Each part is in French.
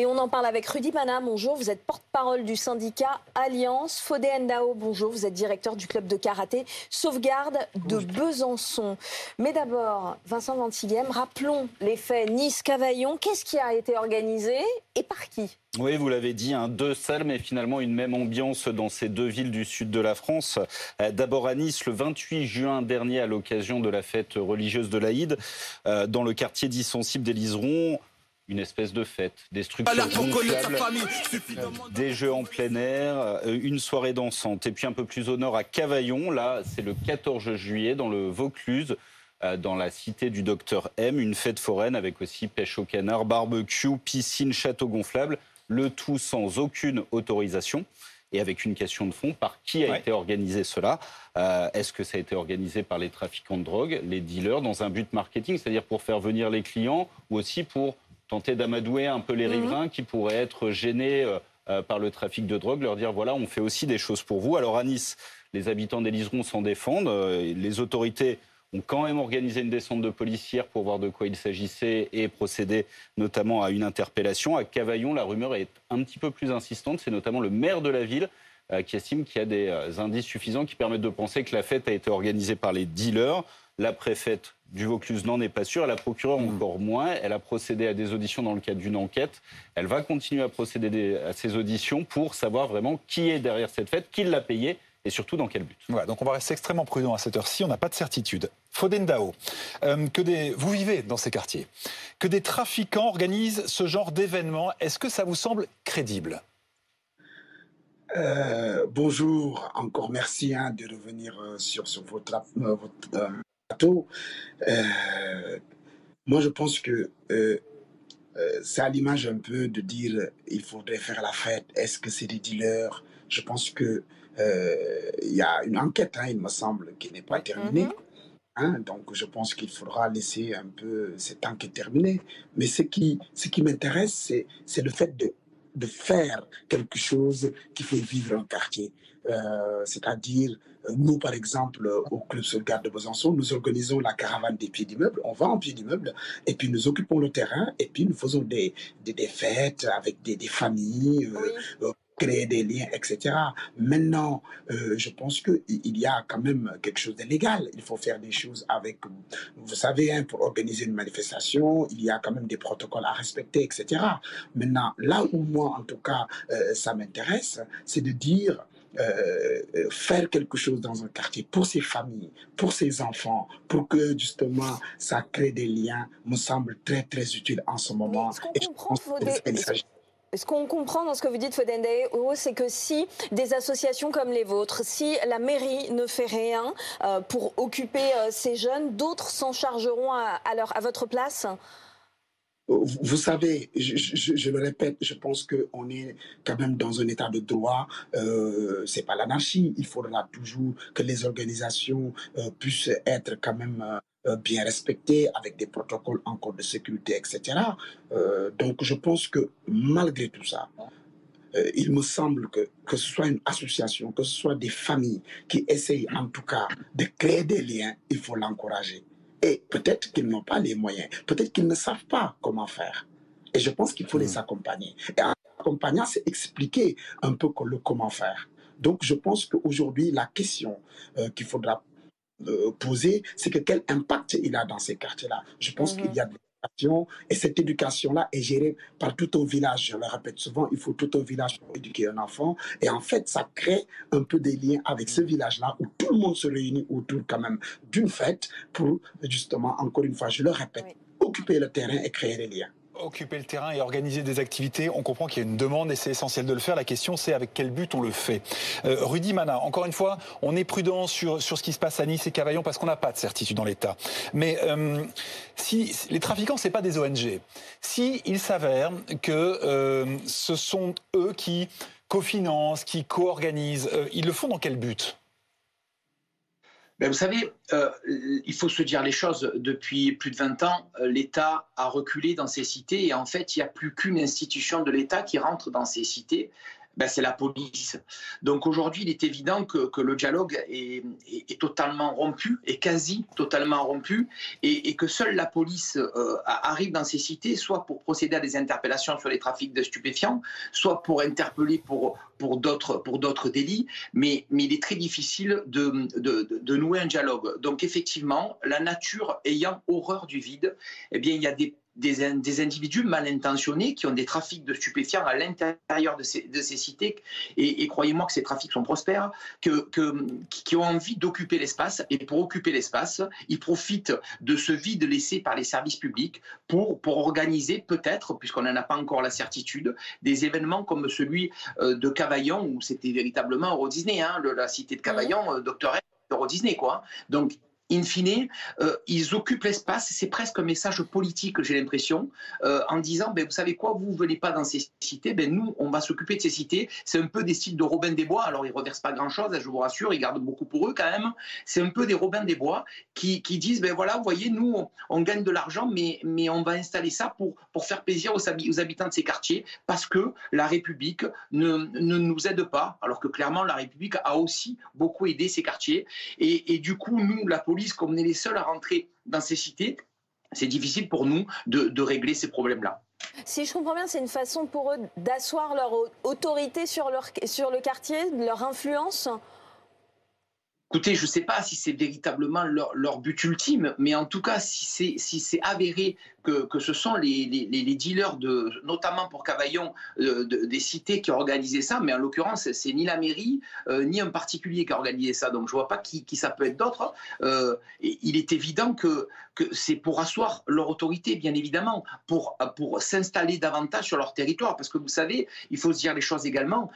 Et on en parle avec Rudy Mana. Bonjour, vous êtes porte-parole du syndicat Alliance. Fodé Ndao, bonjour, vous êtes directeur du club de karaté Sauvegarde de Besançon. Mais d'abord, Vincent Ventiliem, rappelons les faits Nice-Cavaillon. Qu'est-ce qui a été organisé et par qui? Oui, vous l'avez dit, hein, deux salles, mais finalement une même ambiance dans ces deux villes du sud de la France. Euh, d'abord à Nice, le 28 juin dernier, à l'occasion de la fête religieuse de l'Aïd, euh, dans le quartier dissensible des Liserons une espèce de fête, des structures des jeux en plein air, euh, une soirée dansante. Et puis un peu plus au nord à Cavaillon, là c'est le 14 juillet dans le Vaucluse, euh, dans la cité du docteur M, une fête foraine avec aussi pêche au canard, barbecue, piscine, château gonflable, le tout sans aucune autorisation. Et avec une question de fond, par qui a été organisé cela? Euh, Est-ce que ça a été organisé par les trafiquants de drogue, les dealers, dans un but marketing, c'est-à-dire pour faire venir les clients, ou aussi pour tenter d'amadouer un peu les mhm. riverains qui pourraient être gênés euh, euh, par le trafic de drogue, leur dire voilà, on fait aussi des choses pour vous. Alors à Nice, les habitants d'Éliseron s'en défendent. Euh, les autorités ont quand même organisé une descente de policières pour voir de quoi il s'agissait et procéder notamment à une interpellation. À Cavaillon, la rumeur est un petit peu plus insistante. C'est notamment le maire de la ville qui estime qu'il y a des indices suffisants qui permettent de penser que la fête a été organisée par les dealers. La préfète du Vaucluse n'en est pas sûre, la procureure hmm. encore moins. Elle a procédé à des auditions dans le cadre d'une enquête. Elle va continuer à procéder à ces auditions pour savoir vraiment qui est derrière cette fête, qui l'a payée et surtout dans quel but. Voilà, donc on va rester extrêmement prudent à cette heure-ci, on n'a pas de certitude. Fodendao, euh, que des, vous vivez dans ces quartiers, que des trafiquants organisent ce genre d'événements, est-ce que ça vous semble crédible? Euh, bonjour, encore merci hein, de revenir euh, sur, sur votre, votre euh, moi, je pense que euh, euh, c'est à l'image un peu de dire il faudrait faire la fête. Est-ce que c'est des dealers? Je pense que il y a une enquête, hein, il me semble, qui n'est pas terminée. Mm-hmm. Hein, donc, je pense qu'il faudra laisser un peu cette enquête terminée. Mais ce qui, ce qui m'intéresse, c'est le fait de, de faire quelque chose qui fait vivre un quartier. C'est-à-dire nous, par exemple, au Club Sauvegarde de Besançon, nous organisons la caravane des pieds d'immeubles. On va en pieds d'immeubles et puis nous occupons le terrain et puis nous faisons des, des, fêtes avec des, des familles. Euh, euh, créer des liens, etc. Maintenant, euh, je pense qu'il y a quand même quelque chose de légal. Il faut faire des choses avec, vous savez, hein, pour organiser une manifestation, il y a quand même des protocoles à respecter, etc. Maintenant, là où moi, en tout cas, ça m'intéresse, c'est de dire, euh, euh, faire quelque chose dans un quartier pour ses familles, pour ses enfants, pour que justement ça crée des liens, me semble très très utile en ce moment. Ce qu'on comprend dans ce que vous dites, Fodende, c'est que si des associations comme les vôtres, si la mairie ne fait rien euh, pour occuper ces jeunes, d'autres s'en chargeront à, votre place? Vous savez, je, le répète, je pense qu'on est quand même dans un état de droit. Euh, c'est pas l'anarchie. Il faudra toujours que les organisations euh, puissent être quand même euh, bien respectées avec des protocoles encore de sécurité, etc. Euh, donc, je pense que malgré tout ça, il me semble que que ce soit une association, que ce soit des familles qui essayent en tout cas de créer des liens, il faut l'encourager. Et peut-être qu'ils n'ont pas les moyens, peut-être qu'ils ne savent pas comment faire. Et je pense qu'il faut les hmm. accompagner. Et en accompagnant, c'est expliquer un peu le comment faire. Donc je pense qu'aujourd'hui, la question euh, qu'il faudra euh, poser, c'est que quel impact il a dans ces quartiers-là. Je pense qu'il y a et cette éducation-là est gérée par tout un village. Je le répète souvent, il faut tout un village pour éduquer un enfant. Et en fait, ça crée un peu des liens avec ce village-là où tout le monde se réunit autour quand même d'une fête pour justement, encore une fois, je le répète, occuper le terrain et créer des liens occuper le terrain et organiser des activités, on comprend qu'il y a une demande et c'est essentiel de le faire. La question, c'est avec quel but on le fait. Euh, Rudy Mana, encore une fois, on est prudent sur, sur ce qui se passe à Nice et Cavaillon parce qu'on n'a pas de certitude dans l'État. Mais euh, si les trafiquants, c'est pas des ONG, si il s'avère que euh, ce sont eux qui cofinancent, qui co-organisent, ils le font dans quel but? Ben, vous savez, euh, il faut se dire les choses. Depuis plus de 20 ans, euh, l'État a reculé dans ces cités et en fait, il n'y a plus qu'une institution de l'État qui rentre dans ces cités. Ben, c'est la police. Donc aujourd'hui, il est évident que, que le dialogue est, totalement rompu, est quasi totalement rompu, et, et que seule la police euh, arrive dans ces cités, soit pour procéder à des interpellations sur les trafics de stupéfiants, soit pour interpeller pour, pour d'autres délits, mais, mais il est très difficile de, de, de, nouer un dialogue. Donc effectivement, la nature ayant horreur du vide, eh bien il y a des des, individus mal intentionnés qui ont des trafics de stupéfiants à l'intérieur de ces, de ces, cités, et, croyez-moi que ces trafics sont prospères, que, qui ont envie d'occuper l'espace, et pour occuper l'espace, ils profitent de ce vide laissé par les services publics pour, pour organiser peut-être, puisqu'on n'en a pas encore la certitude, des événements comme celui euh, de Cavaillon, où c'était véritablement Euro Disney, hein, la cité de Cavaillon, euh, Docteur Euro Disney, quoi. Donc, in fine, euh, ils occupent l'espace. C'est presque un message politique, j'ai l'impression, euh, en disant, ben, vous savez quoi, vous ne venez pas dans ces cités, ben, nous, on va s'occuper de ces cités. C'est un peu des styles de Robin des Bois. Alors, ils ne reversent pas grand-chose, je vous rassure, ils gardent beaucoup pour eux quand même. C'est un peu des Robin des Bois qui, disent, ben voilà, vous voyez, nous, on, gagne de l'argent, mais, mais on va installer ça pour, pour faire plaisir aux, aux, habitants de ces quartiers, parce que la République ne, ne, nous aide pas, alors que clairement, la République a aussi beaucoup aidé ces quartiers. Et, et du coup, nous, la police, comme on est les seuls à rentrer dans ces cités, c'est difficile pour nous de, régler ces problèmes-là. Si je comprends bien, c'est une façon pour eux d'asseoir leur autorité sur, leur, sur le quartier, leur influence Écoutez, je ne sais pas si c'est véritablement leur, leur, but ultime, mais en tout cas, si c'est si avéré que, ce sont les, dealers, de, notamment pour Cavaillon, euh, des cités qui ont organisé ça, mais en l'occurrence, c'est ni la mairie, euh, ni un particulier qui a organisé ça. Donc je ne vois pas qui, ça peut être d'autre. Euh, il est évident que, c'est pour asseoir leur autorité, bien évidemment, pour s'installer davantage sur leur territoire. Parce que vous savez, il faut se dire les choses également,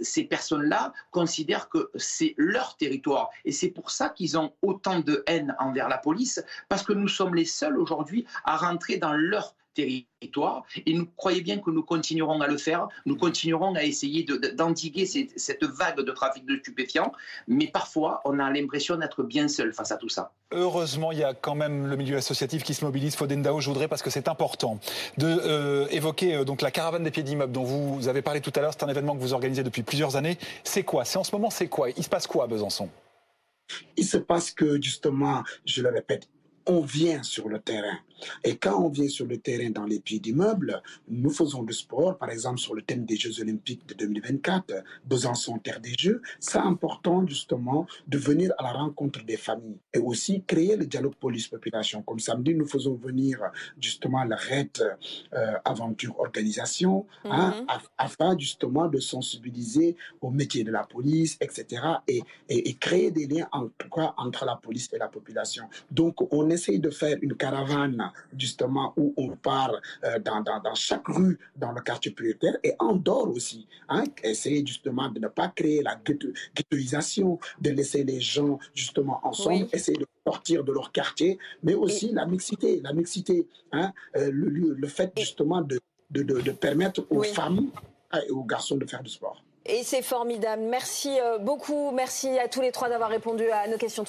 ces personnes-là considèrent que c'est leur territoire. Et c'est pour ça qu'ils ont autant de haine envers la police, parce que nous sommes les seuls aujourd'hui à rentrer dans leur territoire. Et nous croyez bien que nous continuerons à le faire. Nous continuerons à essayer d'endiguer cette vague de trafic de stupéfiants. Mais parfois, on a l'impression d'être bien seul face à tout ça. Heureusement, il y a quand même le milieu associatif qui se mobilise. Fodendao, je voudrais, parce que c'est important, de euh, évoquer euh, donc la caravane des pieds d'immeubles dont vous avez parlé tout à l'heure. C'est un événement que vous organisez depuis plusieurs années. C'est quoi? C'est en ce moment, c'est quoi? Il se passe quoi à Besançon? Il se passe que, justement, je le répète, on vient sur le terrain. Et quand on vient sur le terrain dans les pieds d'immeubles, nous faisons du sport, par exemple sur le thème des Jeux Olympiques de 2024, Besançon, terre des Jeux. C'est important justement de venir à la rencontre des familles et aussi créer le dialogue police-population. Comme samedi, nous faisons venir justement la RET euh, Aventure Organisation hein, mhm. afin justement de sensibiliser au métier de la police, etc. Et, et, et créer des liens en entre la police et la population. Donc on essaye de faire une caravane justement, où on part euh, dans, dans, dans, chaque rue dans le quartier prioritaire et en dehors aussi. Hein, essayer justement de ne pas créer la ghettoisation, de laisser les gens justement ensemble, essayer de sortir de leur quartier, mais aussi la mixité, la mixité, hein, euh, le, le, fait justement de, de, de, permettre aux femmes et aux garçons de faire du sport. Et c'est formidable. Merci euh, beaucoup. Merci à tous les trois d'avoir répondu à nos questions.